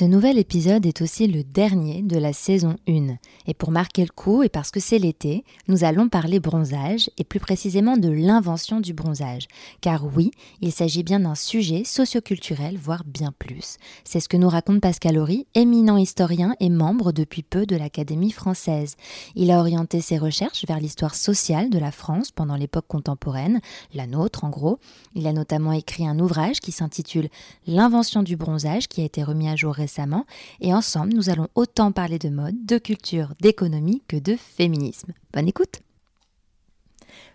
Ce nouvel épisode est aussi le dernier de la saison 1. Et pour marquer le coup, et parce que c'est l'été, nous allons parler bronzage, et plus précisément de l'invention du bronzage. Car oui, il s'agit bien d'un sujet socioculturel, voire bien plus. C'est ce que nous raconte Pascal Horry, éminent historien et membre depuis peu de l'Académie française. Il a orienté ses recherches vers l'histoire sociale de la France pendant l'époque contemporaine, la nôtre en gros. Il a notamment écrit un ouvrage qui s'intitule L'invention du bronzage, qui a été remis à jour récemment, et ensemble nous allons autant parler de mode, de culture, d'économie que de féminisme. Bonne écoute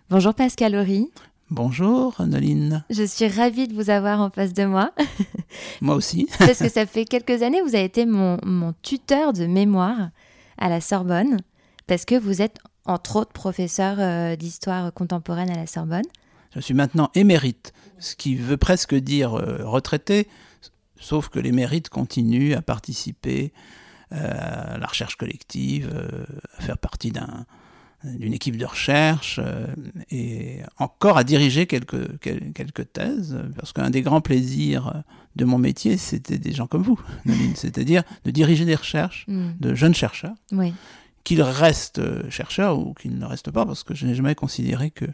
Bonjour Pascal Horry. Bonjour Noline. Je suis ravie de vous avoir en face de moi. moi aussi. Parce que ça fait quelques années, vous avez été mon, mon tuteur de mémoire à la Sorbonne, parce que vous êtes entre autres professeur euh, d'histoire contemporaine à la Sorbonne. Je suis maintenant émérite, ce qui veut presque dire euh, retraité, sauf que l'émérite continue à participer euh, à la recherche collective, euh, à faire partie d'une équipe de recherche euh, et encore à diriger quelques, quelques thèses, parce qu'un des grands plaisirs de mon métier, c'était des gens comme vous, c'est-à-dire de diriger des recherches mm. de jeunes chercheurs, qu'ils restent chercheurs ou qu'ils ne restent pas, parce que je n'ai jamais considéré que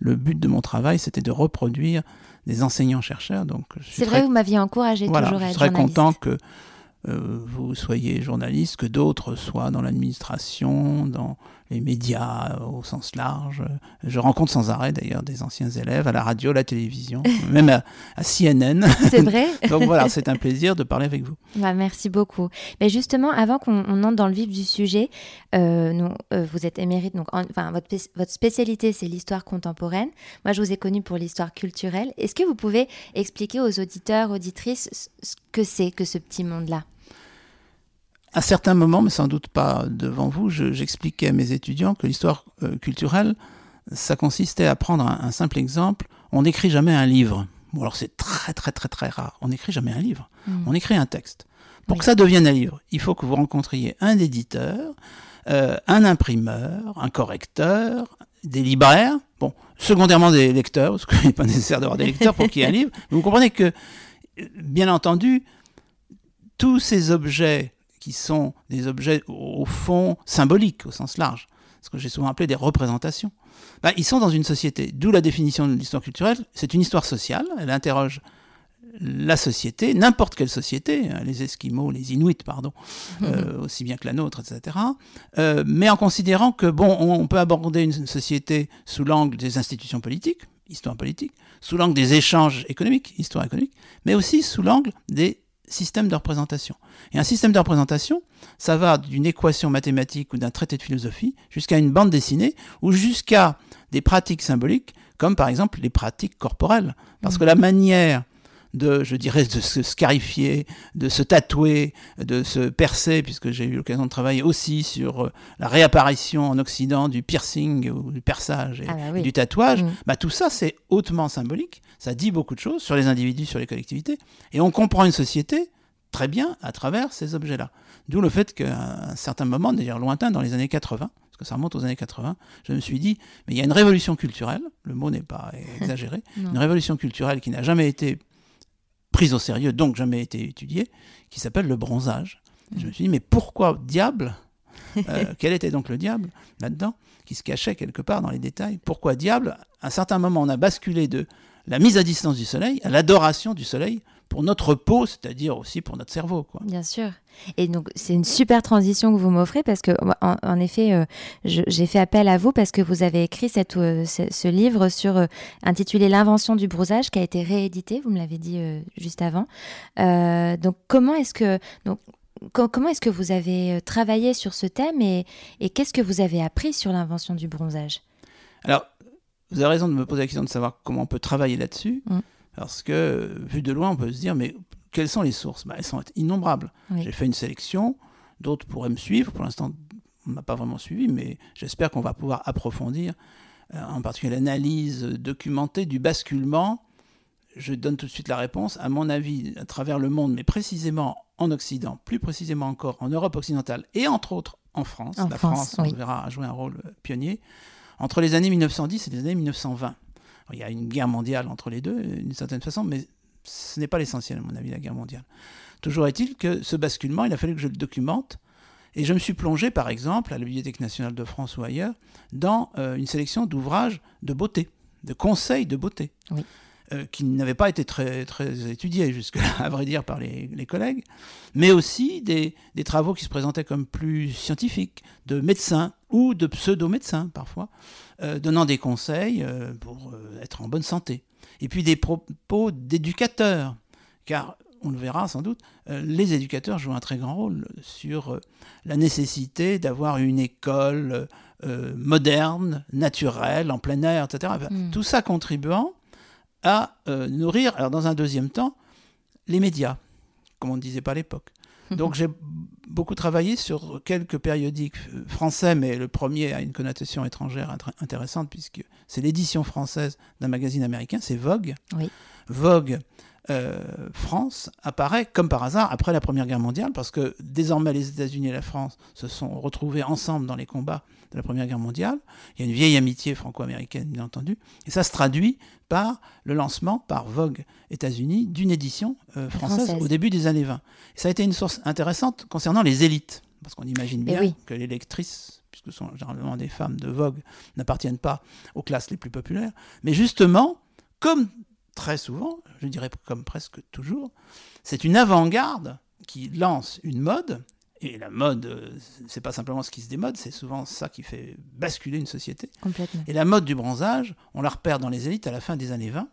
le but de mon travail, c'était de reproduire des enseignants-chercheurs. Donc, c'est vrai, vous m'aviez encouragé voilà, toujours à être Je serais content que euh, vous soyez journaliste, que d'autres soient dans l'administration, dans les médias au sens large. Je rencontre sans arrêt d'ailleurs des anciens élèves à la radio, à la télévision, même à, CNN. C'est vrai. donc voilà, c'est un plaisir de parler avec vous. Bah, merci beaucoup. Mais justement, avant qu'on entre dans le vif du sujet, euh, nous, euh, vous êtes émérite, donc enfin, votre, votre spécialité c'est l'histoire contemporaine. Moi, je vous ai connu pour l'histoire culturelle. Est-ce que vous pouvez expliquer aux auditeurs, auditrices, ce que c'est que ce petit monde-là? À certains moments, mais sans doute pas devant vous, j'expliquais à mes étudiants que l'histoire euh, culturelle, ça consistait à prendre un, simple exemple. On n'écrit jamais un livre. Bon, alors c'est très très très très rare. On n'écrit jamais un livre. Hmm. On écrit un texte. Pour que ça devienne un livre, il faut que vous rencontriez un éditeur, euh, un imprimeur, un correcteur, des libraires, bon, secondairement des lecteurs, parce qu'il n'est pas nécessaire d'avoir des lecteurs pour qu'il y ait un livre. Mais vous comprenez que, bien entendu, tous ces objets qui sont des objets au fond symboliques au sens large, ce que j'ai souvent appelé des représentations, bah, ils sont dans une société. D'où la définition de l'histoire culturelle. C'est une histoire sociale, elle interroge la société, n'importe quelle société, hein, les Esquimaux, les Inuits, pardon, euh, aussi bien que la nôtre, etc. Euh, mais en considérant que, bon, on, peut aborder une société sous l'angle des institutions politiques, histoire politique, sous l'angle des échanges économiques, histoire économique, mais aussi sous l'angle des système de représentation. Et un système de représentation, ça va d'une équation mathématique ou d'un traité de philosophie jusqu'à une bande dessinée ou jusqu'à des pratiques symboliques, comme par exemple les pratiques corporelles. Parce que la manière de, je dirais, de se scarifier, de se tatouer, de se percer, puisque j'ai eu l'occasion de travailler aussi sur euh, la réapparition en Occident du piercing ou du perçage et, ah bah du tatouage, mmh. bah, tout ça c'est hautement symbolique, ça dit beaucoup de choses sur les individus, sur les collectivités, et on comprend une société très bien à travers ces objets-là. D'où le fait qu'à un certain moment, d'ailleurs lointain, dans les années 80, parce que ça remonte aux années 80, je me suis dit, mais il y a une révolution culturelle, le mot n'est pas exagéré, une révolution culturelle qui n'a jamais été prise au sérieux, donc jamais été étudiée, qui s'appelle le bronzage. je me suis dit, mais pourquoi diable euh, Quel était donc le diable là-dedans, qui se cachait quelque part dans les détails? Pourquoi diable À un certain moment, on a basculé de la mise à distance du soleil à l'adoration du soleil pour notre peau, c'est-à-dire aussi pour notre cerveau. Quoi. Bien sûr. Et donc, c'est une super transition que vous m'offrez parce que, en, effet, euh, j'ai fait appel à vous parce que vous avez écrit cette, euh, ce, livre sur, euh, intitulé L'invention du bronzage qui a été réédité, vous me l'avez dit juste avant. donc, comment est-ce que. Donc, comment est-ce que vous avez travaillé sur ce thème et, qu'est-ce que vous avez appris sur l'invention du bronzage? Alors, vous avez raison de me poser la question de savoir comment on peut travailler là-dessus, mm. parce que vu de loin, on peut se dire, mais quelles sont les sources? Bah, Elles sont innombrables. J'ai fait une sélection, d'autres pourraient me suivre. Pour l'instant, on n'a pas vraiment suivi, mais j'espère qu'on va pouvoir approfondir, euh, en particulier l'analyse documentée du basculement. Je donne tout de suite la réponse. À mon avis, à travers le monde, mais précisément en Occident, plus précisément encore en Europe occidentale et entre autres en France. la France, on verra, a joué un rôle pionnier. Entre les années 1910 et les années 1920. il y a une guerre mondiale entre les deux, d'une certaine façon, mais ce n'est pas l'essentiel, à mon avis, la guerre mondiale. Toujours est-il que ce basculement, il a fallu que je le documente. Et je me suis plongé, par exemple, à la Bibliothèque nationale de France ou ailleurs, dans euh, une sélection d'ouvrages de beauté, de conseils de beauté. Oui. Euh, qui n'avaient pas été très, très étudiés jusque-là, à vrai dire, par les, collègues, mais aussi des, travaux qui se présentaient comme plus scientifiques, de médecins ou de pseudo-médecins parfois, euh, donnant des conseils euh, pour être en bonne santé. Et puis des propos d'éducateurs, car on le verra sans doute, les éducateurs jouent un très grand rôle sur la nécessité d'avoir une école moderne, naturelle, en plein air, etc. Hmm. Tout ça contribuant à euh, nourrir, alors dans un deuxième temps, les médias, comme on ne disait pas à l'époque. Donc j'ai beaucoup travaillé sur quelques périodiques français, mais le premier a une connotation étrangère intéressante puisque c'est l'édition française d'un magazine américain, c'est Vogue. Vogue euh, France apparaît comme par hasard après la Première Guerre mondiale, parce que désormais les États-Unis et la France se sont retrouvés ensemble dans les combats de la Première Guerre mondiale. Il y a une vieille amitié franco-américaine, bien entendu, et ça se traduit par le lancement par Vogue États-Unis d'une édition euh, française, au début des années 20. ça a été une source intéressante concernant les élites, parce qu'on imagine eh bien que les lectrices puisque ce sont généralement des femmes de Vogue, n'appartiennent pas aux classes les plus populaires. Mais justement, comme très souvent, je dirais comme presque toujours, c'est une avant-garde qui lance une mode. Et la mode, euh, c'est pas simplement ce qui se démode, c'est souvent ça qui fait basculer une société. Et la mode du bronzage, on la repère dans les élites à la fin des années 20.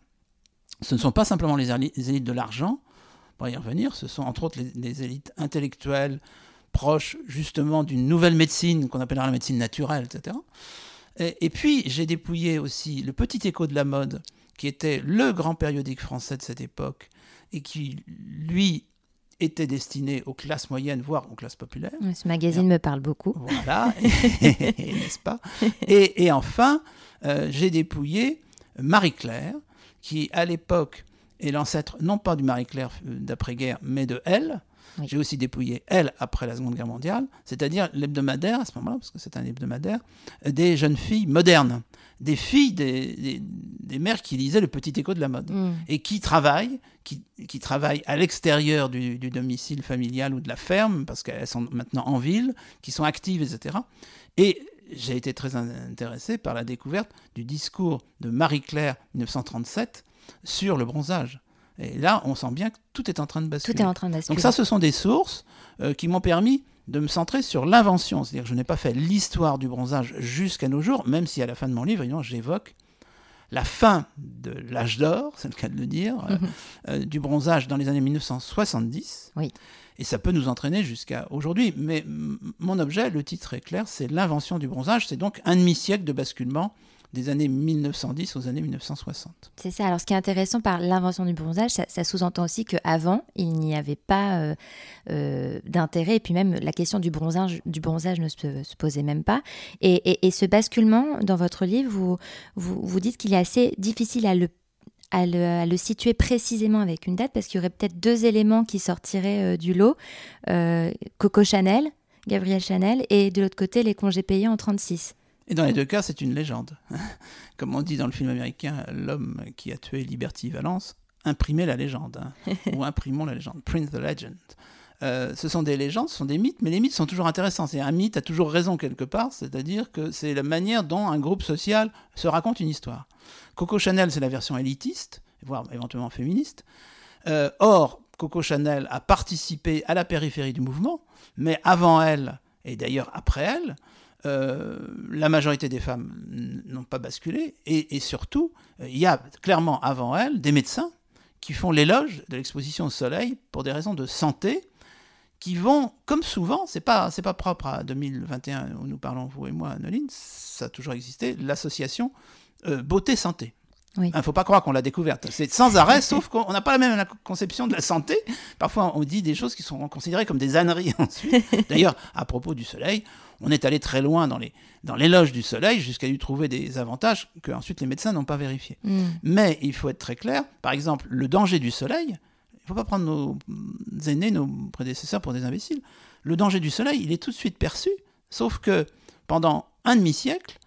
Ce ne sont pas simplement les élites de l'argent, va y revenir, ce sont entre autres les, élites intellectuelles proches justement d'une nouvelle médecine qu'on appellera la médecine naturelle, etc. Et, et puis j'ai dépouillé aussi le petit écho de la mode qui était le grand périodique français de cette époque et qui, lui, était destiné aux classes moyennes, voire aux classes populaires. Ce magazine me parle beaucoup. Voilà, n'est-ce pas? Et, enfin, euh, j'ai dépouillé Marie-Claire, qui à l'époque est l'ancêtre non pas du Marie-Claire euh, d'après-guerre, mais de Elle. J'ai aussi dépouillé Elle après la Seconde Guerre mondiale, c'est-à-dire l'hebdomadaire, à ce moment-là, parce que c'est un hebdomadaire, des jeunes filles modernes des filles des, des, mères qui lisaient le petit écho de la mode mm. et qui travaillent, qui, qui travaillent à l'extérieur du, domicile familial ou de la ferme, parce qu'elles sont maintenant en ville, qui sont actives, etc. Et j'ai été très intéressé par la découverte du discours de Marie-Claire 1937 sur le bronzage. Et là, on sent bien que tout est en train de basculer. Tout est en train de basculer. Donc ça, ce sont des sources euh, qui m'ont permis de me centrer sur l'invention. C'est-à-dire que je n'ai pas fait l'histoire du bronzage jusqu'à nos jours, même si à la fin de mon livre, j'évoque la fin de l'âge d'or, c'est le cas de le dire, mhm. euh, du bronzage dans les années 1970. Oui. Et ça peut nous entraîner jusqu'à aujourd'hui. Mais mon objet, le titre est clair, c'est l'invention du bronzage. C'est donc un demi-siècle de basculement des années 1910 aux années 1960. C'est ça. Alors, ce qui est intéressant par l'invention du bronzage, ça, sous-entend aussi qu'avant, il n'y avait pas euh, euh, d'intérêt, et puis même la question du bronzage, du bronzage ne se, posait même pas. Et, ce basculement, dans votre livre, vous, vous, dites qu'il est assez difficile à le à le, situer précisément avec une date, parce qu'il y aurait peut-être deux éléments qui sortiraient euh, du lot. Coco Chanel, Gabriel Chanel, et de l'autre côté, les congés payés en 36. Et dans les deux cas, c'est une légende. Comme on dit dans le film américain, l'homme qui a tué Liberty Valence, imprimez la légende, hein. ou imprimons la légende, print the legend. Euh, ce sont des légendes, ce sont des mythes, mais les mythes sont toujours intéressants. C'est un mythe a toujours raison quelque part, c'est-à-dire que c'est la manière dont un groupe social se raconte une histoire. Coco Chanel, c'est la version élitiste, voire éventuellement féministe. Euh, or, Coco Chanel a participé à la périphérie du mouvement, mais avant elle, et d'ailleurs après elle, euh, la majorité des femmes n'ont pas basculé, et, surtout, euh, il y a clairement avant elles des médecins qui font l'éloge de l'exposition au soleil pour des raisons de santé, qui vont, comme souvent, c'est pas c'est pas propre à 2021 où nous parlons vous et moi, Noline, ça a toujours existé, l'association euh, beauté santé. Oui. Il ne faut pas croire qu'on l'a découverte. C'est sans arrêt, sauf qu'on n'a pas la même conception de la santé. Parfois, on dit des choses qui sont considérées comme des âneries ensuite. D'ailleurs, à propos du soleil, on est allé très loin dans les dans l'éloge du soleil jusqu'à lui trouver des avantages que ensuite les médecins n'ont pas vérifiés. Mm. Mais il faut être très clair. Par exemple, le danger du soleil, il ne faut pas prendre nos aînés, nos prédécesseurs pour des imbéciles. Le danger du soleil, il est tout de suite perçu, sauf que pendant un demi-siècle,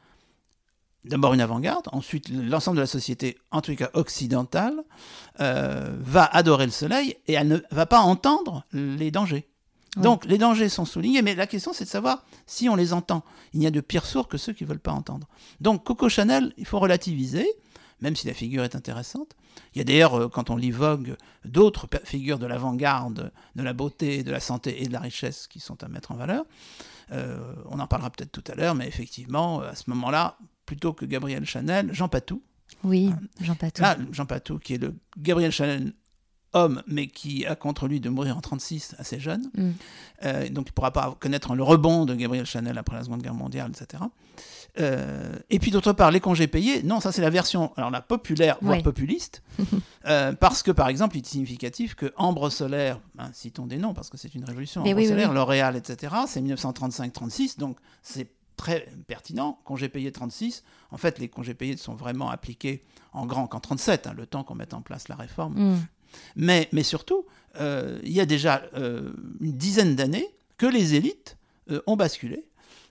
d'abord une avant-garde, ensuite l'ensemble de la société, en tout cas occidentale, euh, va adorer le soleil et elle ne va pas entendre les dangers. Donc les dangers sont soulignés, mais la question c'est de savoir si on les entend. Il n'y a de pires sourds que ceux qui ne veulent pas entendre. Donc Coco Chanel, il faut relativiser, même si la figure est intéressante. Il y a d'ailleurs, euh, quand on lit Vogue, d'autres figures de l'avant-garde, de la beauté, de la santé et de la richesse qui sont à mettre en valeur. Euh, on en parlera peut-être tout à l'heure, mais effectivement, à ce moment-là, plutôt que Gabriel Chanel, Jean Patou, Oui, Jean Patou. Là, Jean Patou, qui est le Gabriel Chanel homme, mais qui a contre lui de mourir en 36 assez jeune. Mm. Euh, donc il ne pourra pas connaître le rebond de Gabriel Chanel après la Seconde Guerre mondiale, etc. Euh, et puis d'autre part, les congés payés, non, ça c'est la version, alors la populaire, voire Ouais. populiste, euh, parce que par exemple, il est significatif que Ambre Solaire, ben, citons des noms, parce que c'est une révolution, Mais Ambre oui, oui, Solaire, oui. L'Oréal, etc., c'est 1935-36, donc c'est très pertinent. Congés payés 36, en fait, les congés payés sont vraiment appliqués en grand qu'en 37, hein, le temps qu'on mette en place la réforme. Mm. Mais, mais surtout, euh, il y a déjà euh, une dizaine d'années que les élites euh, ont basculé.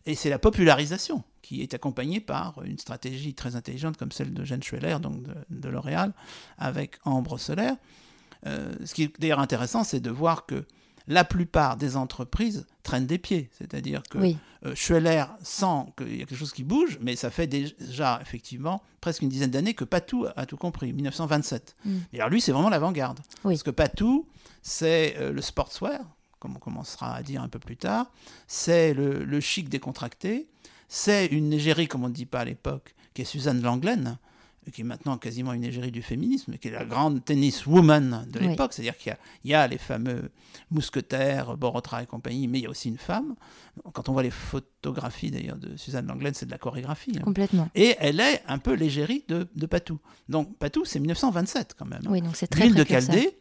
Et c'est la popularisation qui est accompagnée par une stratégie très intelligente comme celle de Jeanne Schweller, donc de, de L'Oréal, avec Ambre Solaire. Ce qui est d'ailleurs intéressant, c'est de voir que la plupart des entreprises traînent des pieds. C'est-à-dire que Oui, euh, Schweller sent qu'il y a quelque chose qui bouge, mais ça fait déjà effectivement presque une dizaine d'années que Patou a tout compris, 1927. Mm. Et alors lui, c'est vraiment l'avant-garde. Oui. Parce que Patou, c'est euh, le sportswear, comme on commencera à dire un peu plus tard, c'est le, le chic décontracté, c'est une égérie, comme on ne dit pas à l'époque, qui est Suzanne Langlaine, qui est maintenant quasiment une égérie du féminisme, qui est la grande tennis woman de Oui. l'époque, c'est-à-dire qu'il y a, il y a les fameux mousquetaires, Borotra et compagnie, mais il y a aussi une femme. Quand on voit les photographies d'ailleurs de Suzanne Langlaine, c'est de la chorégraphie. hein. complètement. Et elle est un peu l'égérie de, de Patou. Donc Patou, c'est 1927 quand même. Oui, donc c'est très L'huile de. Chaldée,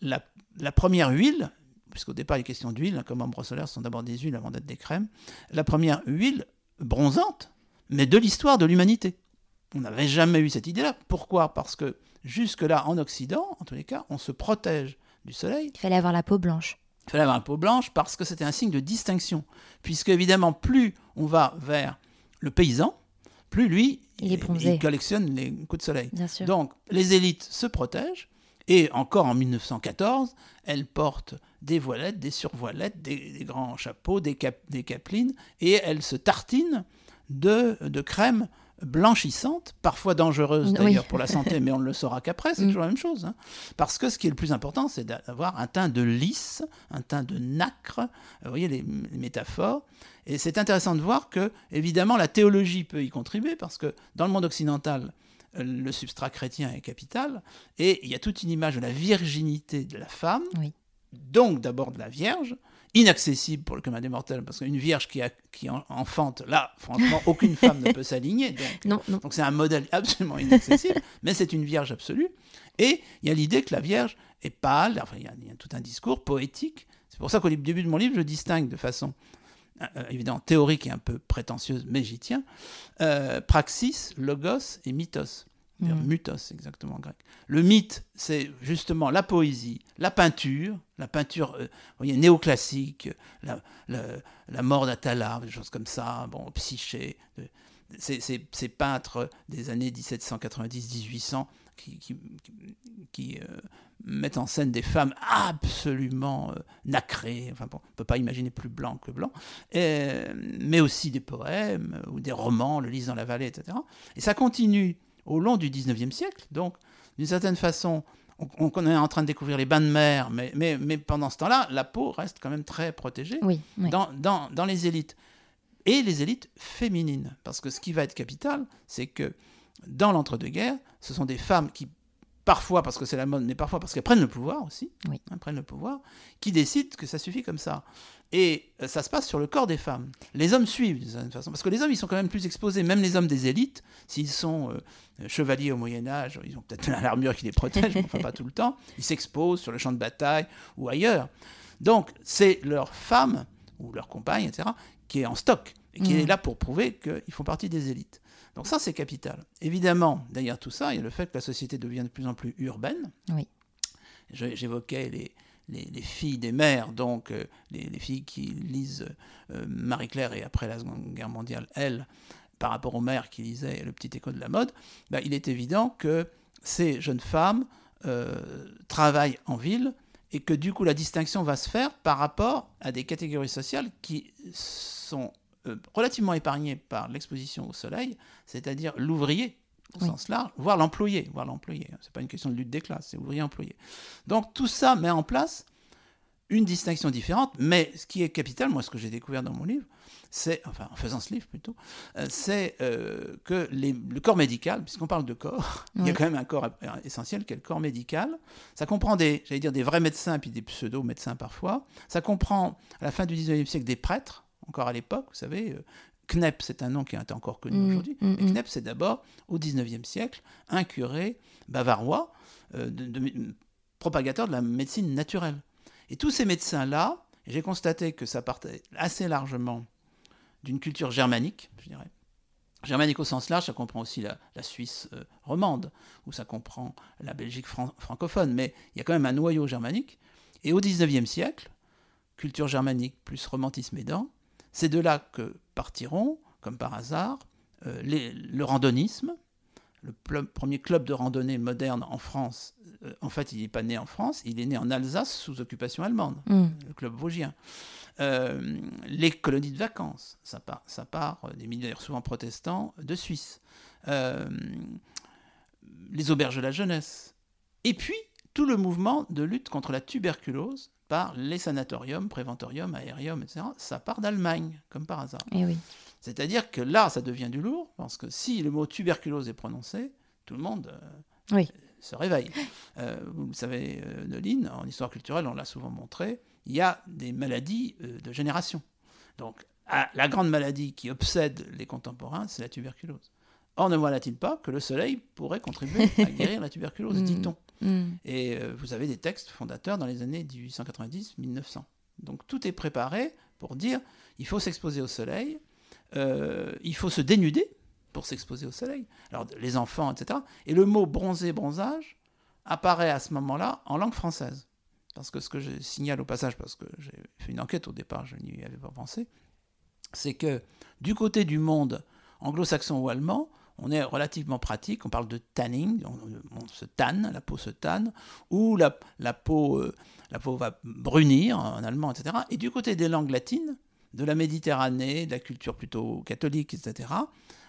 la, la première huile, puisqu'au départ il est question d'huile, hein, comme ambre solaire, ce sont d'abord des huiles avant d'être des crèmes, la première huile bronzante, mais de l'histoire de l'humanité. On n'avait jamais eu cette idée-là. Pourquoi? Parce que jusque-là, en Occident, en tous les cas, on se protège du soleil. Il fallait avoir la peau blanche. Il fallait avoir une peau blanche parce que c'était un signe de distinction. Puisque, évidemment, plus on va vers le paysan, plus lui, Il est bronzé. il collectionne les coups de soleil. Bien sûr. Donc, les élites se protègent, et encore en 1914, elles portent des voilettes, des survoilettes, des, des grands chapeaux, des, cap- des capelines, et elles se tartinent de, de crème blanchissante, parfois dangereuse Oui. d'ailleurs pour la santé, mais on ne le saura qu'après, c'est Mm. toujours la même chose. hein. Parce que ce qui est le plus important, c'est d'avoir un teint de lisse, un teint de nacre, vous voyez les, les métaphores, et c'est intéressant de voir que, évidemment, la théologie peut y contribuer, parce que dans le monde occidental, euh, le substrat chrétien est capital, et il y a toute une image de la virginité de la femme, Oui. donc d'abord de la Vierge, inaccessible pour le commun des mortels, parce qu'une Vierge qui, a, qui en- enfante, là, franchement, aucune femme ne peut s'aligner. Donc, Non, non. donc c'est un modèle absolument inaccessible, mais c'est une Vierge absolue. Et il y a l'idée que la Vierge est pâle, enfin il y a, il y a tout un discours poétique. C'est pour ça qu'au début de mon livre, je distingue de façon euh, euh, évidemment théorique et un peu prétentieuse, mais j'y tiens, euh, praxis, logos et mythos. Mhm. Mythos, exactement en grec. Le mythe, c'est justement la poésie, la peinture, la peinture euh, voyez, néoclassique, la, la, la mort d'Atala, des choses comme ça, bon, Psyché, euh, ces, ces- ces peintres des années 1790-1800 qui, qui, qui- euh, mettent en scène des femmes absolument euh, nacrées, enfin bon, on ne peut pas imaginer plus blanc que blanc, Et, mais aussi des poèmes euh, ou des romans, Le Lys dans la vallée, etc. Et ça continue au long du 19e siècle, donc d'une certaine façon, on, on est en train de découvrir les bains de mer, mais, mais, mais pendant ce temps-là, la peau reste quand même très protégée Oui, oui. dans, dans, dans les élites. Et les élites féminines. Parce que ce qui va être capital, c'est que dans l'entre-deux-guerres, ce sont des femmes qui parfois parce que c'est la mode, mais parfois parce qu'elles prennent le pouvoir aussi, Oui. hein, prennent le pouvoir, qui décident que ça suffit comme ça. Et euh, ça se passe sur le corps des femmes. Les hommes suivent d'une certaine façon, parce que les hommes, ils sont quand même plus exposés, même les hommes des élites, s'ils sont euh, chevaliers au Moyen Âge, ils ont peut-être l'armure qui les protège, mais enfin pas tout le temps, ils s'exposent sur le champ de bataille ou ailleurs. Donc c'est leur femme ou leur compagne, etc., qui est en stock, et qui est là pour prouver qu'ils font partie des élites. Donc ça, c'est capital. Évidemment, derrière tout ça, il y a le fait que la société devient de plus en plus urbaine. Oui. J'évoquais les, les, les filles des mères, donc euh, les, les filles qui lisent euh, Marie-Claire et après la Seconde Guerre mondiale, elles, par rapport aux mères qui lisaient Le Petit Écho de la mode, bah, il est évident que ces jeunes femmes euh, travaillent en ville et que du coup la distinction va se faire par rapport à des catégories sociales qui sont relativement épargnées par l'exposition au soleil, c'est-à-dire l'ouvrier au Oui. sens large, voire l'employé, voire l'employé. C'est pas une question de lutte des classes, c'est ouvrier employé. Donc tout ça met en place une distinction différente, mais ce qui est capital, moi ce que j'ai découvert dans mon livre, c'est, enfin en faisant ce livre plutôt, euh, c'est euh, que les- le corps médical, puisqu'on parle de corps, il y a quand même un corps euh, essentiel qui est le corps médical. Ça comprend des, j'allais dire, des vrais médecins puis des pseudo-médecins parfois. Ça comprend à la fin du 19e siècle des prêtres, encore à l'époque, vous savez. euh, Knepp, c'est un nom qui est encore connu Mm, aujourd'hui. mm, mm. Knepp, c'est d'abord, au 19e siècle, un curé bavarois, euh, de- de- propagateur de la médecine naturelle. Et tous ces médecins-là, j'ai constaté que ça partait assez largement d'une culture germanique, je dirais. Germanique au sens large, ça comprend aussi la, la Suisse euh, romande, ou ça comprend la Belgique fran- francophone, mais il y a quand même un noyau germanique. Et au XIXe siècle, culture germanique plus romantisme aidant, c'est de là que partiront, comme par hasard, euh, les- le randonisme, le premier club de randonnée moderne en France. Euh, en fait, il n'est pas né en France, il est né en Alsace sous occupation allemande Mm. le club vosgien. Euh, les colonies de vacances, ça part, ça part des d'ailleurs souvent protestants de Suisse. Les auberges de la jeunesse. Et puis, tout le mouvement de lutte contre la tuberculose par les sanatoriums, préventoriums, aériums, etc. Ça part d'Allemagne, comme par hasard. Eh oui. C'est-à-dire que là, ça devient du lourd, parce que si le mot tuberculose est prononcé, tout le monde euh, Oui. se réveille. Euh, vous le savez, euh, Noline, en histoire culturelle, on l'a souvent montré, il y a des maladies euh, de génération. Donc, à- la grande maladie qui obsède les contemporains, c'est la tuberculose. Or, ne voilà-t-il pas que le soleil pourrait contribuer à guérir la tuberculose, Mm. dit-on Mm. et euh, vous avez des textes fondateurs dans les années 1890-1900. Donc tout est préparé pour dire il faut s'exposer au soleil, euh, il faut se dénuder pour s'exposer au soleil. Alors les enfants, etc. Et le mot bronzé, bronzage apparaît à ce moment-là en langue française. Parce que ce que je signale au passage, parce que j'ai fait une enquête au départ, je n'y avais pas pensé, c'est que du côté du monde anglo-saxon ou allemand, on est relativement pratique, on parle de tanning, on, on se tanne, la peau se tanne, ou la, la peau, euh, la peau va brunir en allemand, etc. Et du côté des langues latines, de la Méditerranée, de la culture plutôt catholique, etc.,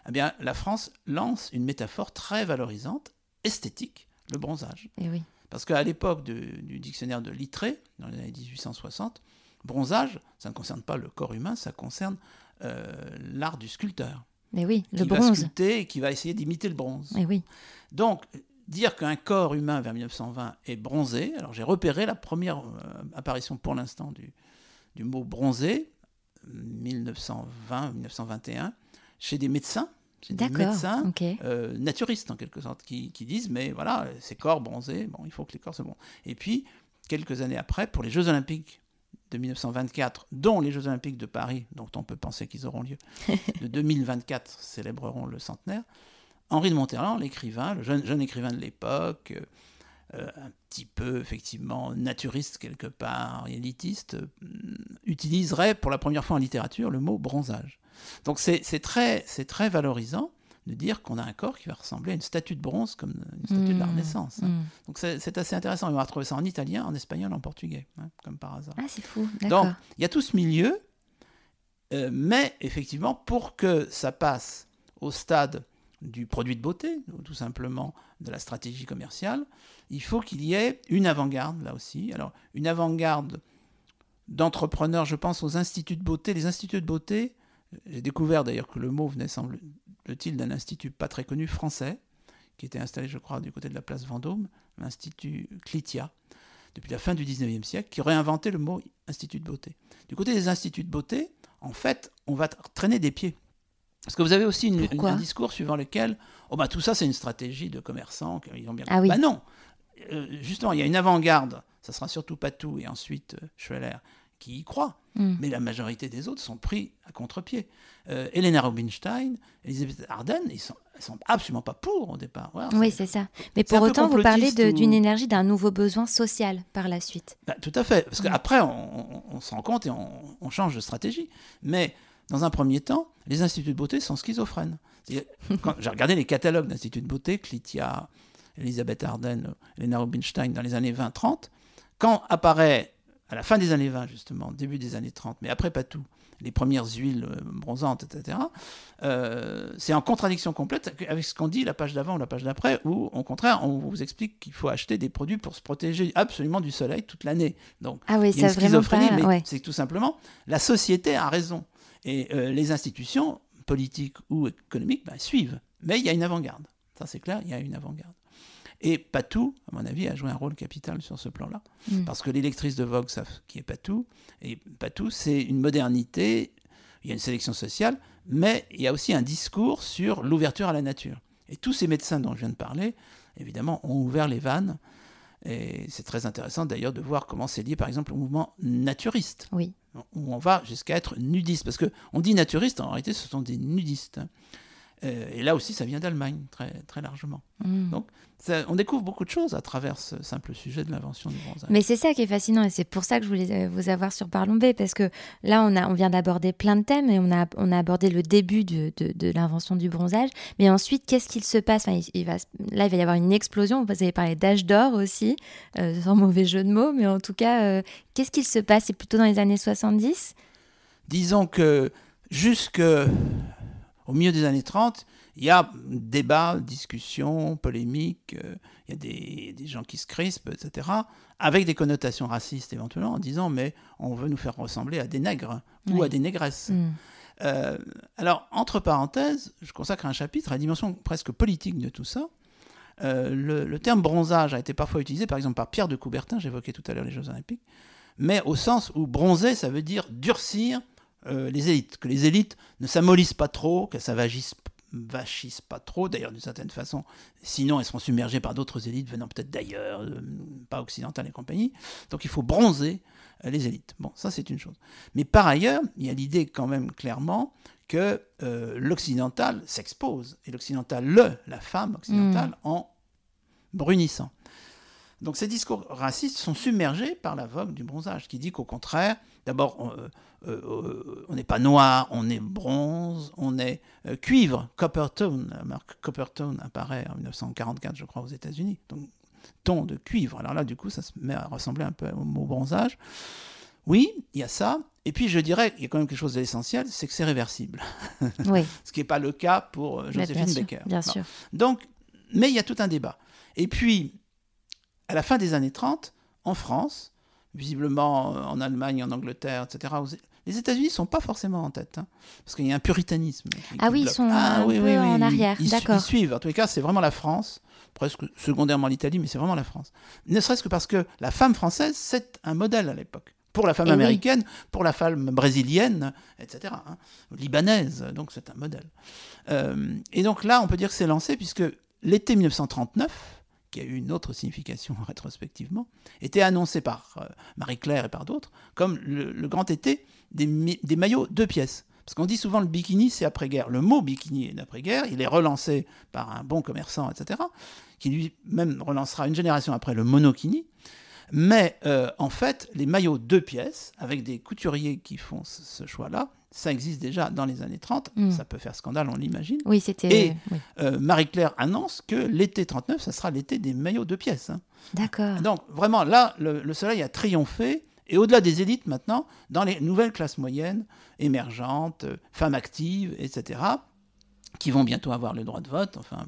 eh bien, la France lance une métaphore très valorisante, esthétique, le bronzage. Eh oui. Parce qu'à l'époque du dictionnaire de Littré, dans les années 1860, bronzage, ça ne concerne pas le corps humain, ça concerne euh, l'art du sculpteur. Eh oui, le qui va bronze. sculpter et qui va essayer d'imiter le bronze. Eh oui. Donc, dire qu'un corps humain vers 1920 est bronzé, alors j'ai repéré la première euh, apparition pour l'instant du, du mot bronzé, 1920-1921, chez des médecins, des médecins euh, naturistes en quelque sorte, qui, qui disent mais voilà, ces corps bronzés, bon, il faut que les corps soient bons. Et puis, quelques années après, pour les Jeux Olympiques de 1924, dont les Jeux Olympiques de Paris, dont on peut penser qu'ils auront lieu, de 2024 célébreront le centenaire, Henri de Monterland, l'écrivain, le jeune, jeune écrivain de l'époque, euh, euh, un petit peu effectivement naturiste quelque part, élitiste, euh, utiliserait pour la première fois en littérature le mot bronzage. Donc c'est très, c'est très valorisant de dire qu'on a un corps qui va ressembler à une statue de bronze comme une statue de la Mm, Renaissance. hein. mm. Donc c'est assez intéressant. Et on va retrouver ça en italien, en espagnol, en portugais, hein, comme par hasard. Ah, c'est fou. Donc, il y a tout ce milieu, euh, mais effectivement, pour que ça passe au stade du produit de beauté, ou tout simplement de la stratégie commerciale, il faut qu'il y ait une avant-garde, là aussi. Alors, une avant-garde d'entrepreneurs, je pense aux instituts de beauté. Les instituts de beauté, j'ai découvert d'ailleurs que le mot venait, semble-t-il, d'un institut pas très connu français, qui était installé, je crois, du côté de la place Vendôme, l'Institut Clitia, depuis la fin du 19e siècle, qui aurait inventé le mot Institut de beauté. Du côté des instituts de beauté, en fait, on va traîner des pieds. Parce que vous avez aussi une, un discours suivant lequel, oh bah tout ça c'est une stratégie de commerçants, ils ont bien. Ah oui. Bah non, euh, justement, il y a une avant-garde, ça sera surtout Patou et ensuite euh, Schweller qui y croient, mm. mais la majorité des autres sont pris à contre-pied. Euh, Elena Rubinstein, Elisabeth Arden, ils sont, sont absolument pas pour au départ. oui, c'est ça. Mais pour autant, vous parlez d'une énergie, d'un nouveau besoin social par la suite. Bah, tout à fait, parce qu'après, on, on, se rend compte et on, on, change de stratégie. Mais dans un premier temps, les instituts de beauté sont schizophrènes. Quand j'ai regardé les catalogues d'instituts de beauté, Clitia, Elisabeth Arden, Elena Rubinstein dans les années 20-30, quand apparaît à la fin des années 20 justement, début des années 30, mais après pas tout, les premières huiles euh, bronzantes, etc., euh, c'est en contradiction complète avec ce qu'on dit la page d'avant ou la page d'après, où au contraire, on vous explique qu'il faut acheter des produits pour se protéger absolument du soleil toute l'année. Donc, ah oui, il y a une schizophrénie, mais c'est tout simplement la société a raison. Et euh, les institutions politiques ou économiques ben, suivent. Mais il y a une avant-garde. Ça, c'est clair, il y a une avant-garde. Et Patou, à mon avis, a joué un rôle capital sur ce plan-là. Mm. Parce que l'électrice de Vogue savent qui est Patou. Et Patou, c'est une modernité, il y a une sélection sociale, mais il y a aussi un discours sur l'ouverture à la nature. Et tous ces médecins dont je viens de parler, évidemment, ont ouvert les vannes. Et c'est très intéressant d'ailleurs de voir comment c'est lié, par exemple, au mouvement naturiste. Oui. Où on va jusqu'à être nudiste. Parce qu'on dit naturiste, en réalité, ce sont des nudistes. Euh, et là aussi, ça vient d'Allemagne, très, très largement. Mm. Donc, on découvre beaucoup de choses à travers ce simple sujet de l'invention du bronzage. Mais c'est ça qui est fascinant, et c'est pour ça que je voulais euh, vous avoir sur Parlons B, parce que là, on, a, on vient d'aborder plein de thèmes, et on a, on a abordé le début de, de, l'invention du bronzage, mais ensuite, qu'est-ce qu'il se passe? Il, va, Là, il va y avoir une explosion, vous avez parlé d'âge d'or aussi, euh, sans mauvais jeu de mots, mais en tout cas, qu'est-ce qu'il se passe? C'est plutôt dans les années 70 Disons que jusque au milieu des années 30, il y a débat, discussion, polémique, euh, il y a des, gens qui se crispent, etc., avec des connotations racistes éventuellement, en disant mais on veut nous faire ressembler à des nègres ou à des négresses. Mm. Euh, alors, entre parenthèses, je consacre un chapitre à la dimension presque politique de tout ça. Euh, le, le, terme bronzage a été parfois utilisé, par exemple, par Pierre de Coubertin, j'évoquais tout à l'heure les Jeux Olympiques, mais au sens où bronzer, ça veut dire durcir les élites, que les élites ne s'amollissent pas trop, qu'elles s'avagissent vachissent pas trop, d'ailleurs d'une certaine façon, sinon elles seront submergées par d'autres élites venant peut-être d'ailleurs, euh, pas occidentales et compagnie. Donc il faut bronzer euh, les élites. Bon, ça c'est une chose. Mais par ailleurs, il y a l'idée quand même clairement que l'occidental s'expose, et l'occidental, le, la femme occidentale, mmh. en brunissant. Donc ces discours racistes sont submergés par la vogue du bronzage, qui dit qu'au contraire, d'abord, euh, euh, on n'est pas noir, on est bronze, on est euh, cuivre. Coppertone, la marque Coppertone apparaît en 1944, je crois, aux États-Unis. Donc, ton de cuivre. Alors là, du coup, ça se met à ressembler un peu au mot bronzage. Oui, il y a ça. Et puis, je dirais qu'il y a quand même quelque chose d'essentiel, c'est que c'est réversible. Oui. Ce qui n'est pas le cas pour Joséphine bien Baker. Sûr, bien sûr. Donc, mais il y a tout un débat. Et puis, à la fin des années 30, en France, visiblement en Allemagne, en Angleterre, etc., les États-Unis ne sont pas forcément en tête, hein, parce qu'il y a un puritanisme. ah oui, ils sont ah un peu en arrière, d'accord. Ils suivent. En tous les cas, c'est vraiment la France, presque secondairement l'Italie, mais c'est vraiment la France. Ne serait-ce que parce que la femme française, c'est un modèle à l'époque. Pour la femme eh américaine, pour la femme brésilienne, etc. Hein, libanaise, donc c'est un modèle. Euh, et donc là, on peut dire que c'est lancé, puisque l'été 1939, qui a eu une autre signification rétrospectivement, était annoncé par euh, Marie-Claire et par d'autres comme le, grand été des, maillots deux pièces. Parce qu'on dit souvent le bikini, c'est après-guerre. Le mot bikini est d'après-guerre, il est relancé par un bon commerçant, etc., qui lui-même relancera une génération après le monokini. Mais euh, en fait, les maillots deux pièces, avec des couturiers qui font ce choix-là, ça existe déjà dans les années 30, hmm. ça peut faire scandale, on l'imagine. Oui, c'était. Et euh, Marie-Claire annonce que l'été 39, ça sera l'été des maillots de pièces. Hein. D'accord. Donc vraiment, là, le, soleil a triomphé. Et au-delà des élites maintenant, dans les nouvelles classes moyennes, émergentes, euh, femmes actives, etc., qui vont bientôt avoir le droit de vote, enfin,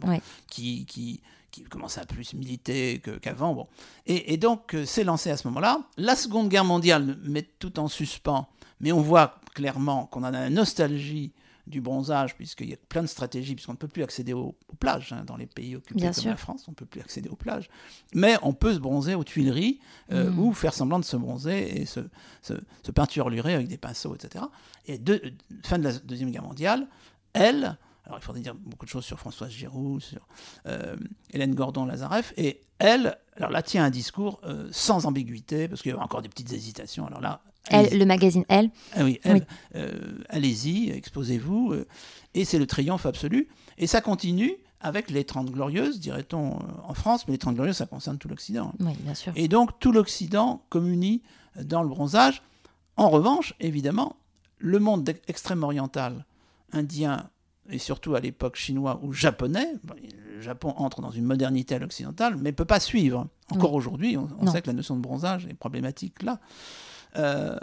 qui, qui, qui commencent à plus militer qu'avant. bon. Et, et donc, euh, c'est lancé à ce moment-là. La Seconde Guerre mondiale met tout en suspens, mais on voit clairement qu'on a la nostalgie du bronzage, puisqu'il y a plein de stratégies, puisqu'on ne peut plus accéder aux, plages hein, dans les pays occupés Bien comme sûr. la France, on ne peut plus accéder aux plages. Mais on peut se bronzer aux Tuileries euh, Mm. ou faire semblant de se bronzer et se, se, se peinturlurer avec des pinceaux, etc. Et de, fin de la Deuxième Guerre mondiale, elle, alors il faudrait dire beaucoup de choses sur Françoise Giroud, sur euh, Hélène Gordon-Lazareff, et elle, alors là, tient un discours euh, sans ambiguïté, parce qu'il y a encore des petites hésitations. Alors là, Elle, le magazine Elle. ah oui, elle, Oui. euh, allez-y, exposez-vous. euh, et c'est le triomphe absolu. Et ça continue avec les Trente Glorieuses, dirait-on euh, en France, mais les Trente Glorieuses, ça concerne tout l'Occident. Oui, bien sûr. Et donc tout l'Occident communie dans le bronzage. En revanche, évidemment, le monde d'ex- extrême oriental, indien et surtout à l'époque chinois ou japonais, le Japon entre dans une modernité à l'occidentale, mais ne peut pas suivre. Encore aujourd'hui, on, on sait que la notion de bronzage est problématique là. Euh,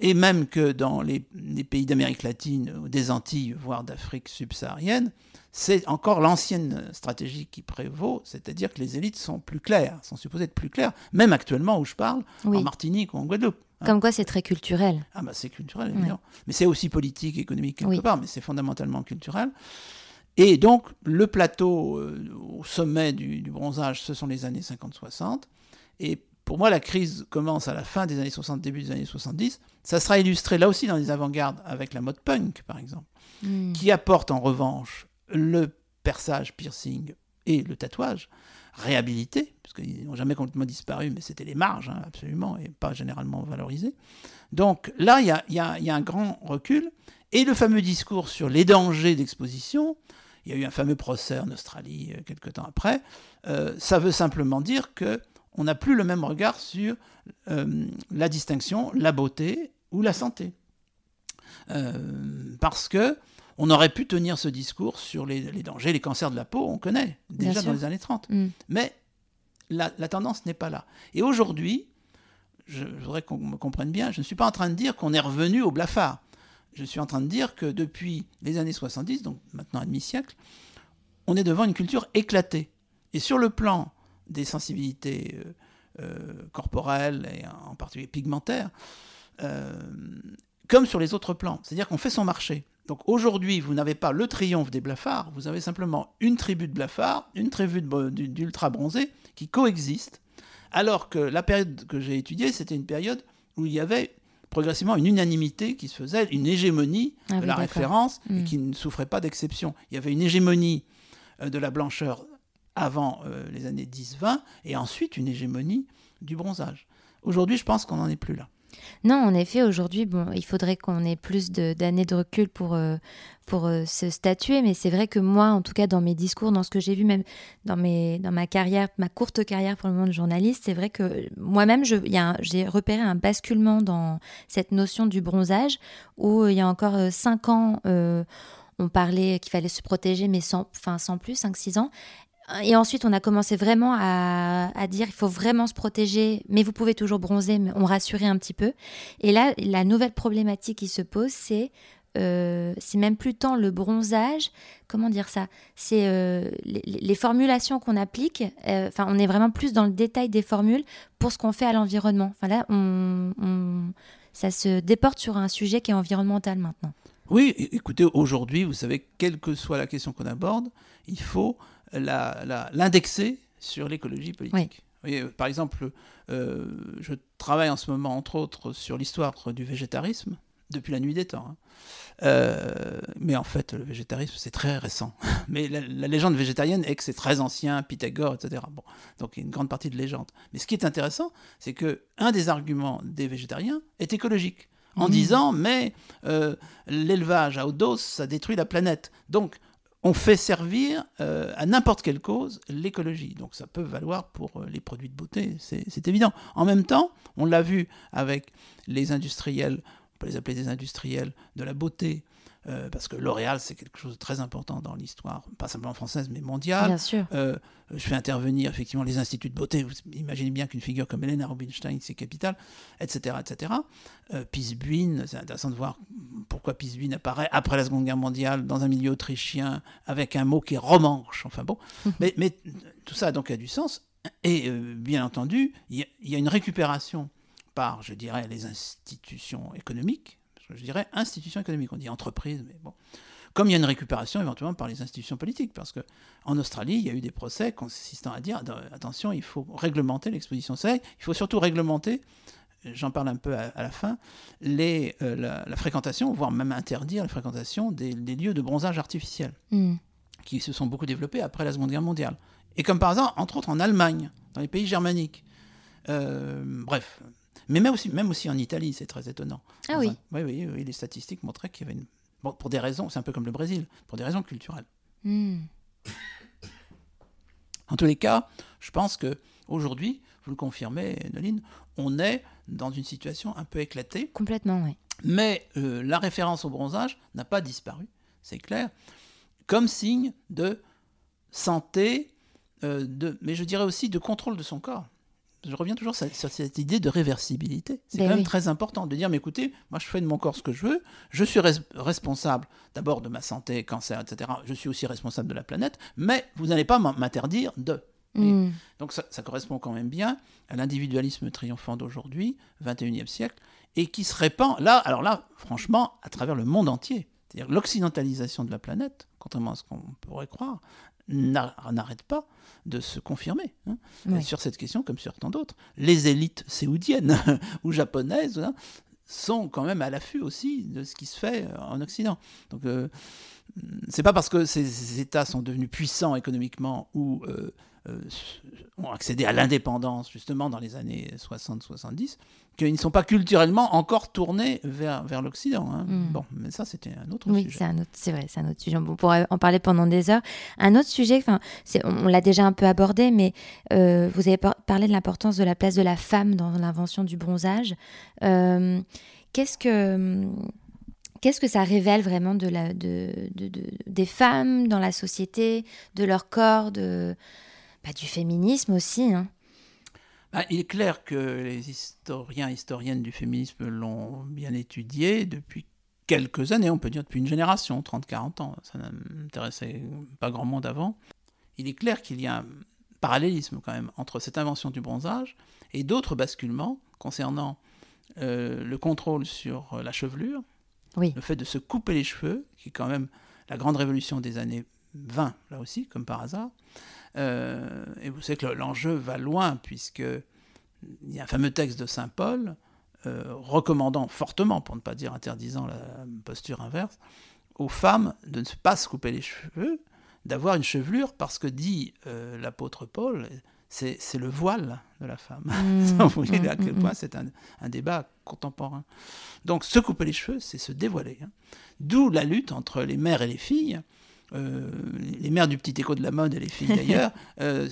et même que dans les, les pays d'Amérique latine, ou des Antilles, voire d'Afrique subsaharienne, c'est encore l'ancienne stratégie qui prévaut, c'est-à-dire que les élites sont plus claires, sont supposées être plus claires, même actuellement où je parle, Oui. en Martinique ou en Guadeloupe. hein. Comme quoi, c'est très culturel. Ah bah c'est culturel, évidemment. Mais c'est aussi politique, économique quelque Oui. part, mais c'est fondamentalement culturel. Et donc, le plateau euh, au sommet du, du bronzage, ce sont les années 50-60. Et pour moi, la crise commence à la fin des années 60, début des années 70. Ça sera illustré là aussi dans les avant-gardes avec la mode punk, par exemple, Hmm. qui apporte en revanche le perçage, piercing et le tatouage réhabilité, parce qu'ils n'ont jamais complètement disparu, mais c'était les marges, hein, absolument, et pas généralement valorisés. Donc là, il y a, y y un grand recul. Et le fameux discours sur les dangers d'exposition, il y a eu un fameux procès en Australie euh, quelque temps après, euh, ça veut simplement dire que on n'a plus le même regard sur euh, la distinction, la beauté ou la santé. Euh, parce que on aurait pu tenir ce discours sur les, les dangers, les cancers de la peau, on connaît déjà dans les années 30. Hmm. Mais la, la tendance n'est pas là. Et aujourd'hui, je, je voudrais qu'on me comprenne bien, je ne suis pas en train de dire qu'on est revenu au blafard. Je suis en train de dire que depuis les années 70, donc maintenant un demi-siècle, on est devant une culture éclatée. Et sur le plan des sensibilités euh, euh, corporelles et en particulier pigmentaires, euh, comme sur les autres plans. C'est-à-dire qu'on fait son marché. Donc aujourd'hui, vous n'avez pas le triomphe des blafards, vous avez simplement une tribu de blafards, une tribu de bo- du- d'ultra bronzés qui coexistent, alors que la période que j'ai étudiée, c'était une période où il y avait progressivement une unanimité qui se faisait, une hégémonie Ah de la référence et Mm. qui ne souffrait pas d'exception. Il y avait une hégémonie de la blancheur avant euh, les années 10-20 et ensuite une hégémonie du bronzage. Aujourd'hui, je pense qu'on n'en est plus là. Non, en effet, aujourd'hui, bon, il faudrait qu'on ait plus de- d'années de, recul pour, euh, pour euh, se statuer, mais c'est vrai que moi, en tout cas, dans mes discours, dans ce que j'ai vu, même dans, mes, dans ma carrière, ma courte carrière pour le moment de journaliste, c'est vrai que moi-même, j'ai repéré un basculement dans cette notion du bronzage, où il y a encore cinq ans, on parlait qu'il fallait se protéger, mais sans, enfin, sans plus, 5-6 ans. Et ensuite, on a commencé vraiment à, dire il faut vraiment se protéger, mais vous pouvez toujours bronzer, mais on rassurait un petit peu. Et là, la nouvelle problématique qui se pose, c'est euh, même plus tant le bronzage, comment dire ça C'est euh, les, formulations qu'on applique. euh, Enfin, on est vraiment plus dans le détail des formules pour ce qu'on fait à l'environnement. Enfin là, ça se déporte sur un sujet qui est environnemental maintenant. Oui, écoutez, aujourd'hui, vous savez, quelle que soit la question qu'on aborde, il faut l'indexer sur l'écologie politique. Voyez, par exemple, euh, je travaille en ce moment, entre autres, sur l'histoire du végétarisme, depuis la nuit des temps. hein. Euh, mais en fait, le végétarisme, c'est très récent. Mais la, la légende végétarienne est que c'est très ancien, Pythagore, etc. Bon, donc il y a une grande partie de légende. Mais ce qui est intéressant, c'est que un des arguments des végétariens est écologique, en disant mais euh, l'élevage à haute dose, ça détruit la planète. Donc on fait servir euh, à n'importe quelle cause l'écologie. Donc ça peut valoir pour euh, les produits de beauté, c'est c'est évident. En même temps, on l'a vu avec les industriels, on peut les appeler des industriels de la beauté, euh, parce que L'Oréal, c'est quelque chose de très important dans l'histoire, pas simplement française, mais mondiale. Bien sûr. Euh, je fais intervenir effectivement les instituts de beauté. Vous imaginez bien qu'une figure comme Helena Rubinstein, c'est capital, etc. etc. Euh, Pisbuin, c'est intéressant de voir pourquoi Pisbuin apparaît après la Seconde Guerre mondiale dans un milieu autrichien avec un mot qui est romanche. Enfin bon, mais, mais tout ça donc a du sens. Et euh, bien entendu, il y, a- il y a une récupération par, je dirais, les institutions économiques. Je dirais institution économique. On dit entreprise, mais bon. Comme il y a une récupération éventuellement par les institutions politiques, parce qu'en Australie, il y a eu des procès consistant à dire attention, il faut réglementer l'exposition soleil, il faut surtout réglementer, j'en parle un peu à, la fin, les, euh, la, fréquentation, voire même interdire la fréquentation des, lieux de bronzage artificiel, hmm. qui se sont beaucoup développés après la Seconde Guerre mondiale. Et comme par hasard, entre autres en Allemagne, dans les pays germaniques. Euh, bref. Mais même aussi, même aussi en Italie, c'est très étonnant. Ah oui. oui. oui, oui, les statistiques montraient qu'il y avait une Bon, pour des raisons, c'est un peu comme le Brésil, pour des raisons culturelles. Hmm. En tous les cas, je pense que aujourd'hui, vous le confirmez, Noline, on est dans une situation un peu éclatée. Complètement, oui. Mais euh, la référence au bronzage n'a pas disparu, c'est clair, comme signe de santé, euh, de, mais je dirais aussi de contrôle de son corps je reviens toujours sur, cette idée de réversibilité. C'est ben quand même très important de dire, mais écoutez, moi je fais de mon corps ce que je veux, je suis responsable d'abord de ma santé, cancer, etc. Je suis aussi responsable de la planète, mais vous n'allez pas m'interdire de. Hmm. Donc ça, correspond quand même bien à l'individualisme triomphant d'aujourd'hui, 21e siècle, et qui se répand, là, alors là, franchement, à travers le monde entier. C'est-à-dire l'occidentalisation de la planète, contrairement à ce qu'on pourrait croire, n'arrête pas de se confirmer hein, sur cette question comme sur tant d'autres. Les élites séoudiennes ou japonaises hein, sont quand même à l'affût aussi de ce qui se fait euh, en Occident. Donc euh, c'est pas parce que ces États sont devenus puissants économiquement ou euh, euh, ont accédé à l'indépendance justement dans les années 60-70, qu'ils ne sont pas culturellement encore tournés vers, vers l'Occident. Hein. Hmm. Bon, mais ça c'était un autre sujet. Oui, c'est vrai, c'est un autre sujet. On pourrait en parler pendant des heures. Un autre sujet, on, l'a déjà un peu abordé, mais euh, vous avez parlé de l'importance de la place de la femme dans l'invention du bronzage. Euh, qu'est-ce que qu'est-ce que ça révèle vraiment de la, de, des femmes dans la société, de leur corps, de, bah, du féminisme aussi. Hein. Bah, il est clair que les historiens et historiennes du féminisme l'ont bien étudié depuis quelques années, on peut dire depuis une génération, 30-40 ans. Ça n'intéressait pas grand monde avant. Il est clair qu'il y a un parallélisme quand même entre cette invention du bronzage et d'autres basculements concernant euh, le contrôle sur la chevelure, oui. le fait de se couper les cheveux, qui est quand même la grande révolution des années 20, là aussi, comme par hasard, euh, et vous savez que l'enjeu va loin, puisque il y a un fameux texte de Saint Paul euh, recommandant fortement, pour ne pas dire interdisant la posture inverse, aux femmes de ne pas se couper les cheveux, d'avoir une chevelure, parce que dit euh, l'apôtre Paul, c'est le voile de la femme. Mmh, vous voyez à quel mmh, point mmh. c'est un, un, débat contemporain. Donc se couper les cheveux, c'est se dévoiler. Hein. D'où la lutte entre les mères et les filles euh, les mères du petit écho de la mode et les filles d'ailleurs, euh,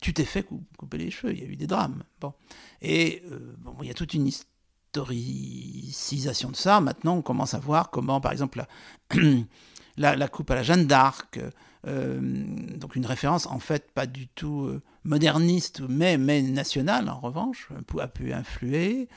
tu t'es fait couper les cheveux, il y a eu des drames. Bon. Et euh, bon, il y a toute une historicisation de ça. Maintenant, on commence à voir comment, par exemple, la, la, coupe à la Jeanne d'Arc, donc une référence en fait pas du tout moderniste, mais, mais nationale en revanche, a pu influer.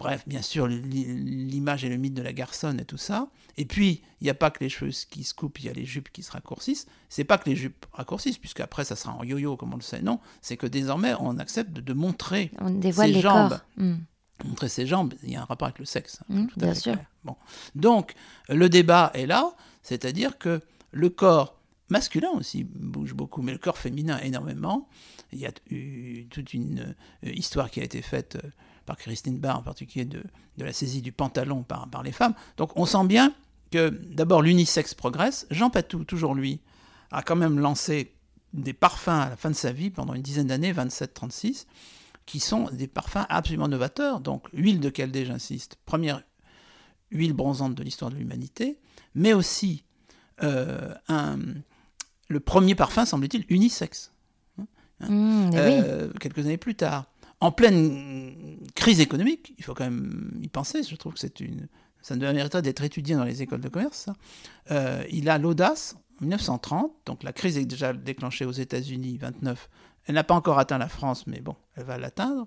Bref, bien sûr, l'image et le mythe de la garçonne et tout ça. Et puis, il n'y a pas que les cheveux qui se coupent, il y a les jupes qui se raccourcissent. C'est pas que les jupes raccourcissent, puisque après ça sera en yo-yo, comme on le sait. Non, c'est que désormais, on accepte de, montrer ses jambes. Hmm. Montrer ses jambes, il y a un rapport avec le sexe. Hein, hmm, bien sûr. Bon. Donc, le débat est là, c'est-à-dire que le corps masculin aussi bouge beaucoup, mais le corps féminin énormément. Il y a eu toute une euh, histoire qui a été faite euh, par Christine Barr en particulier, de, la saisie du pantalon par, par les femmes. Donc on sent bien que d'abord l'unisexe progresse. Jean Patou, toujours lui, a quand même lancé des parfums à la fin de sa vie, pendant une dizaine d'années, 27-36, qui sont des parfums absolument novateurs. Donc huile de Chaldée, j'insiste, première huile bronzante de l'histoire de l'humanité, mais aussi euh, un, le premier parfum, semble-t-il, unisexe. Hein, mmh, euh, quelques années plus tard en pleine crise économique, il faut quand même y penser, je trouve que c'est une, ça ne mériterait d'être étudié dans les écoles de commerce, euh, il a l'audace, en 1930, donc la crise est déjà déclenchée aux États-Unis, 29, elle n'a pas encore atteint la France, mais bon, elle va l'atteindre.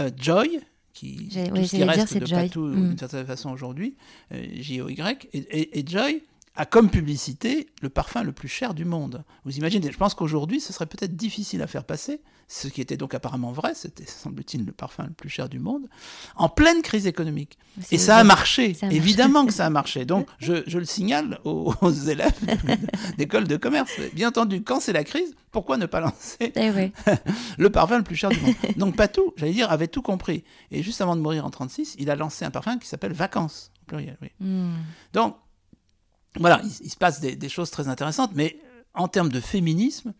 Euh, Joy, qui, tout ce qui reste de Patou mm. d'une certaine façon aujourd'hui, euh, J-O-Y, et, Joy a comme publicité le parfum le plus cher du monde. Vous imaginez, je pense qu'aujourd'hui, ce serait peut-être difficile à faire passer, ce qui était donc apparemment vrai, c'était, semble-t-il, le parfum le plus cher du monde, en pleine crise économique. Et ça a marché, Ça a marché. évidemment que ça a marché. Donc, je, je le signale aux, aux élèves d'école de commerce. Bien entendu, quand c'est la crise, pourquoi ne pas lancer Eh le parfum le plus cher du monde? Donc Patou, j'allais dire, avait tout compris. Et juste avant de mourir en 36, il a lancé un parfum qui s'appelle Vacances, au pluriel. Oui. Hmm. Donc, voilà, il, se passe des, choses très intéressantes, mais euh, en termes de féminisme,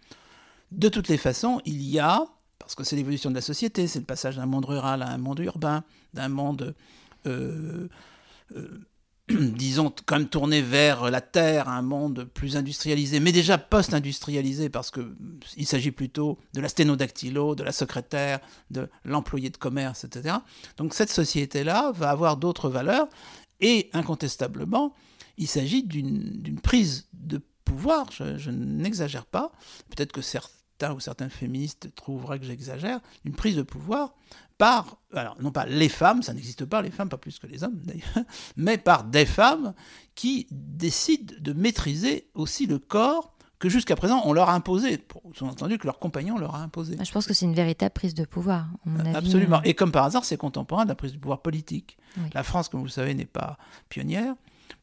de toutes les façons, il y a, parce que c'est l'évolution de la société, c'est le passage d'un monde rural à un monde urbain, d'un monde, euh, euh, disons, quand même tourné vers la terre, un monde plus industrialisé, mais déjà post-industrialisé, parce qu'il s'agit plutôt de la sténodactylo, de la secrétaire, de l'employé de commerce, etc. Donc cette société-là va avoir d'autres valeurs, et incontestablement, il s'agit d'une prise de pouvoir, je, je n'exagère pas, peut-être que certains ou certaines féministes trouveraient que j'exagère, une prise de pouvoir par, alors non pas les femmes, ça n'existe pas les femmes, pas plus que les hommes d'ailleurs, mais par des femmes qui décident de maîtriser aussi le corps que jusqu'à présent on leur a imposé, sous-entendu que leur compagnon leur a imposé. Bah, Je pense que c'est une véritable prise de pouvoir. mon. Absolument. Euh, Et comme par hasard, c'est contemporain de la prise du pouvoir politique. Oui. La France, comme vous le savez, n'est pas pionnière,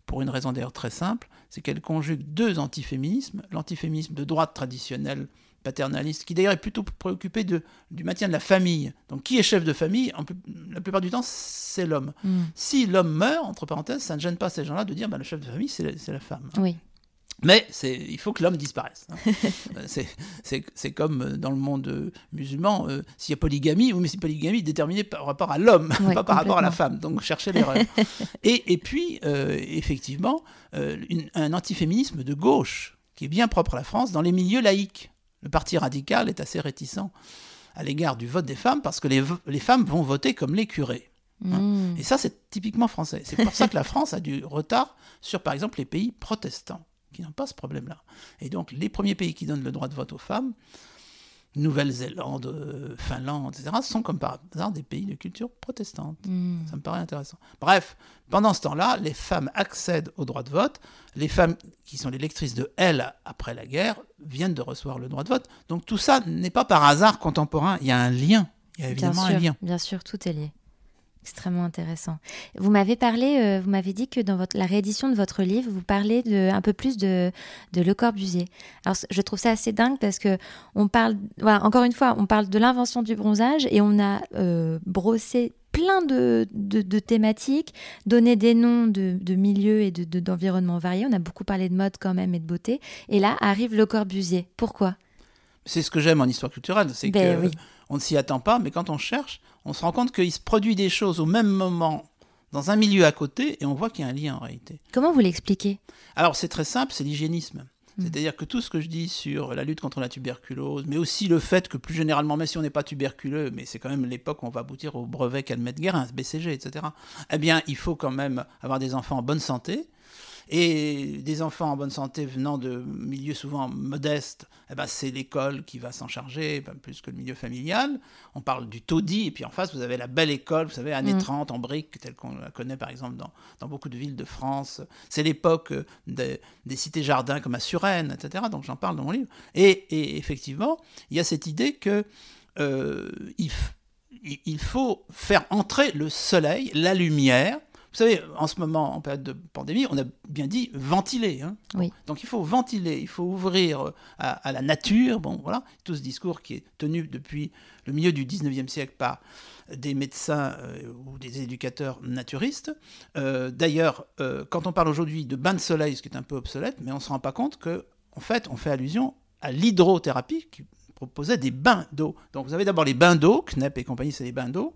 pour une raison d'ailleurs très simple, c'est qu'elle conjugue deux antiféminismes. L'antiféminisme de droite traditionnel, paternaliste, qui d'ailleurs est plutôt préoccupé de, du maintien de la famille. Donc qui est chef de famille en La plupart du temps, c'est l'homme. hmm. Si l'homme meurt, entre parenthèses, ça ne gêne pas ces gens-là de dire bah, le chef de famille, c'est la, c'est la femme. Oui. Mais il faut que l'homme disparaisse. hein. Euh, c'est, comme euh, dans le monde euh, musulman, euh, s'il y a polygamie, oui, mais c'est polygamie déterminée par rapport à l'homme, Ouais, pas par rapport à la femme. Donc cherchez l'erreur. et, et puis, euh, effectivement, euh, une- un antiféminisme de gauche qui est bien propre à la France dans les milieux laïques. Le parti radical est assez réticent à l'égard du vote des femmes parce que les, femmes vont voter comme les curés. Hmm. Et ça, c'est typiquement français. C'est pour ça que la France a du retard sur, par exemple, les pays protestants, qui n'ont pas ce problème-là. Et donc, les premiers pays qui donnent le droit de vote aux femmes, Nouvelle-Zélande, euh, Finlande, etc., sont comme par hasard des pays de culture protestante. Hmm. Ça me paraît intéressant. Bref, pendant ce temps-là, les femmes accèdent au droit de vote. Les femmes qui sont les lectrices de Elle après la guerre viennent de recevoir le droit de vote. Donc tout ça n'est pas par hasard contemporain. Il y a un lien. Il y a évidemment bien sûr, un lien. Bien sûr, tout est lié. Extrêmement intéressant. Vous m'avez parlé, euh, vous m'avez dit que dans votre, la réédition de votre livre, vous parlez de, un peu plus de, de Le Corbusier. Alors, je trouve ça assez dingue parce que on parle, voilà, encore une fois, on parle de l'invention du bronzage et on a euh, brossé plein de, de, de thématiques, donné des noms de, de milieux et de- de- d'environnements variés. On a beaucoup parlé de mode quand même et de beauté. Et là arrive Le Corbusier. Pourquoi? C'est ce que j'aime en histoire culturelle, c'est Ben que oui. on ne s'y attend pas, mais quand on cherche, on se rend compte qu'il se produit des choses au même moment dans un milieu à côté, et on voit qu'il y a un lien en réalité. Comment vous l'expliquez? Alors c'est très simple, c'est l'hygiénisme. Mm. C'est-à-dire que tout ce que je dis sur la lutte contre la tuberculose, mais aussi le fait que plus généralement, même si on n'est pas tuberculeux, mais c'est quand même l'époque où on va aboutir au brevet Calmette Guérin, BCG, etc., eh bien, il faut quand même avoir des enfants en bonne santé. Et des enfants en bonne santé venant de milieux souvent modestes, eh ben c'est l'école qui va s'en charger, pas plus que le milieu familial. On parle du taudis, et puis en face, vous avez la belle école, vous savez, années Mm. 30 en briques, telle qu'on la connaît par exemple dans, dans beaucoup de villes de France. C'est l'époque euh, des, des cités-jardins comme à Suresnes, etc. Donc j'en parle dans mon livre. Et, et effectivement, il y a cette idée que euh, il faut faire entrer le soleil, la lumière. Vous savez, en ce moment, en période de pandémie, on a bien dit ventiler. hein. Oui. Donc il faut ventiler, il faut ouvrir euh, à, à la nature. Bon, voilà, tout ce discours qui est tenu depuis le milieu du 19e siècle par des médecins euh, ou des éducateurs naturistes. Euh, D'ailleurs, euh, quand on parle aujourd'hui de bain de soleil, ce qui est un peu obsolète, mais on ne se rend pas compte que, en fait, on fait allusion à l'hydrothérapie qui proposait des bains d'eau. Donc vous avez d'abord les bains d'eau, Knepp et compagnie, c'est les bains d'eau,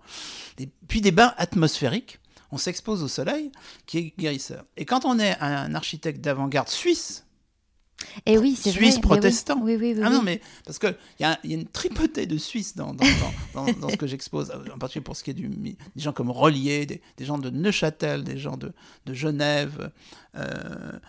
puis des bains atmosphériques. On s'expose au soleil, qui est guérisseur. Et quand on est un architecte d'avant-garde suisse, Et Eh oui, c'est. Suisse protestant. Oui, oui, oui. ah non, mais parce qu'il y, a- y a une tripotée de Suisses dans, dans, dans, dans- dans ce que j'expose, en particulier pour ce qui est du, des gens comme Rollier, des, des gens de Neuchâtel, des gens de, de Genève, euh,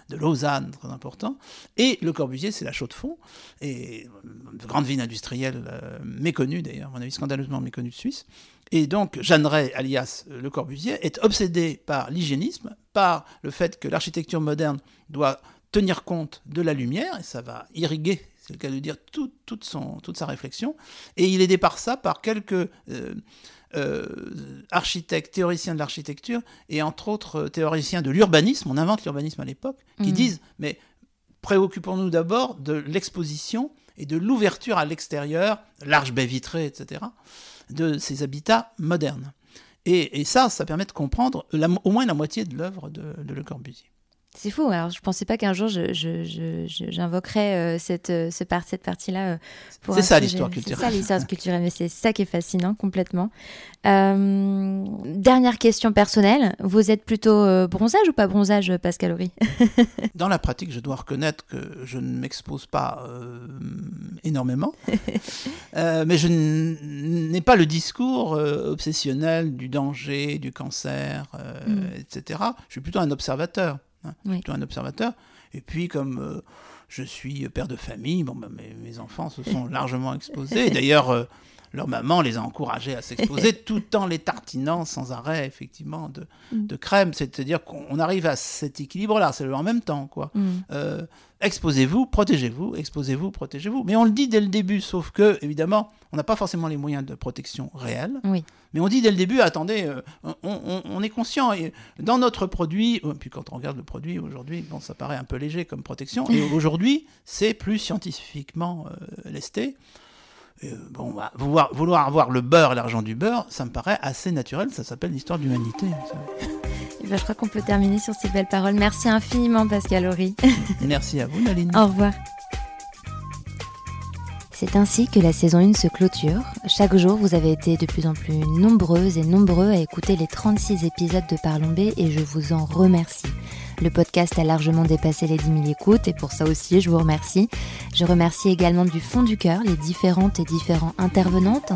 de Lausanne, très important. Et Le Corbusier, c'est la chaux de fond, et euh, grande ville industrielle euh, méconnue d'ailleurs, à mon avis scandaleusement méconnue de Suisse. Et donc, Jeanneret, alias euh, Le Corbusier, est obsédé par l'hygiénisme, par le fait que l'architecture moderne doit tenir compte de la lumière, et ça va irriguer, c'est le cas de dire, tout, toute, son, toute sa réflexion, et il est aidé par ça, par quelques euh, euh, architectes, théoriciens de l'architecture, et entre autres euh, théoriciens de l'urbanisme, on invente l'urbanisme à l'époque, qui Mhm. disent, mais préoccupons-nous d'abord de l'exposition et de l'ouverture à l'extérieur, large baie vitrée, etc., de ces habitats modernes. Et, et ça, ça permet de comprendre la- au moins la moitié de l'œuvre de, de Le Corbusier. C'est fou. Alors, je pensais pas qu'un jour j'invoquerais euh, cette, euh, ce part, cette partie-là. euh, pour C'est ça, l'histoire C'est culturelle. ça l'histoire culturelle, mais c'est ça qui est fascinant complètement. Dernière question personnelle. Vous êtes plutôt bronzage ou pas bronzage, Pascal Horry Dans la pratique, je dois reconnaître que je ne m'expose pas énormément, mais je n'ai pas le discours obsessionnel du danger, du cancer, Mm. etc. Je suis plutôt un observateur. Hein. Oui. plutôt un observateur. Et puis, comme euh, je suis père de famille, bon, bah, mes, mes enfants se sont largement exposés. D'ailleurs, euh, leur maman les a encouragés à s'exposer tout en les tartinant sans arrêt, effectivement, de, Mm. de crème. C'est-à-dire qu'on arrive à cet équilibre-là, c'est en même temps, quoi. Mm. Euh, exposez-vous, protégez-vous, exposez-vous, protégez-vous. Mais on le dit dès le début, sauf que, évidemment, on n'a pas forcément les moyens de protection réels. Oui. Mais on dit dès le début, attendez, euh, on, on- on est conscient. Et dans notre produit, euh, puis quand on regarde le produit aujourd'hui, bon, ça paraît un peu léger comme protection. Et aujourd'hui, c'est plus scientifiquement euh, lesté. Euh, bon, bah, vouloir, vouloir avoir le beurre et l'argent du beurre, ça me paraît assez naturel. Ça s'appelle l'histoire de l'humanité. vous savez. Eh ben, je crois qu'on peut terminer sur ces belles paroles. Merci infiniment, Pascal Horry. Merci à vous, Naline. Au revoir. C'est ainsi que la saison 1 se clôture. Chaque jour, vous avez été de plus en plus nombreuses et nombreux à écouter les 36 épisodes de Parlons B et je vous en remercie. Le podcast a largement dépassé les 10 000 écoutes et pour ça aussi, je vous remercie. Je remercie également du fond du cœur les différentes et différents intervenantes,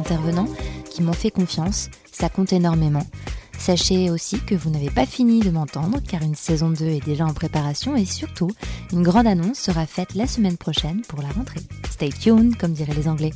qui m'ont fait confiance. Ça compte énormément. Sachez aussi que vous n'avez pas fini de m'entendre car une saison 2 est déjà en préparation et surtout, une grande annonce sera faite la semaine prochaine pour la rentrée. Stay tuned, comme diraient les Anglais.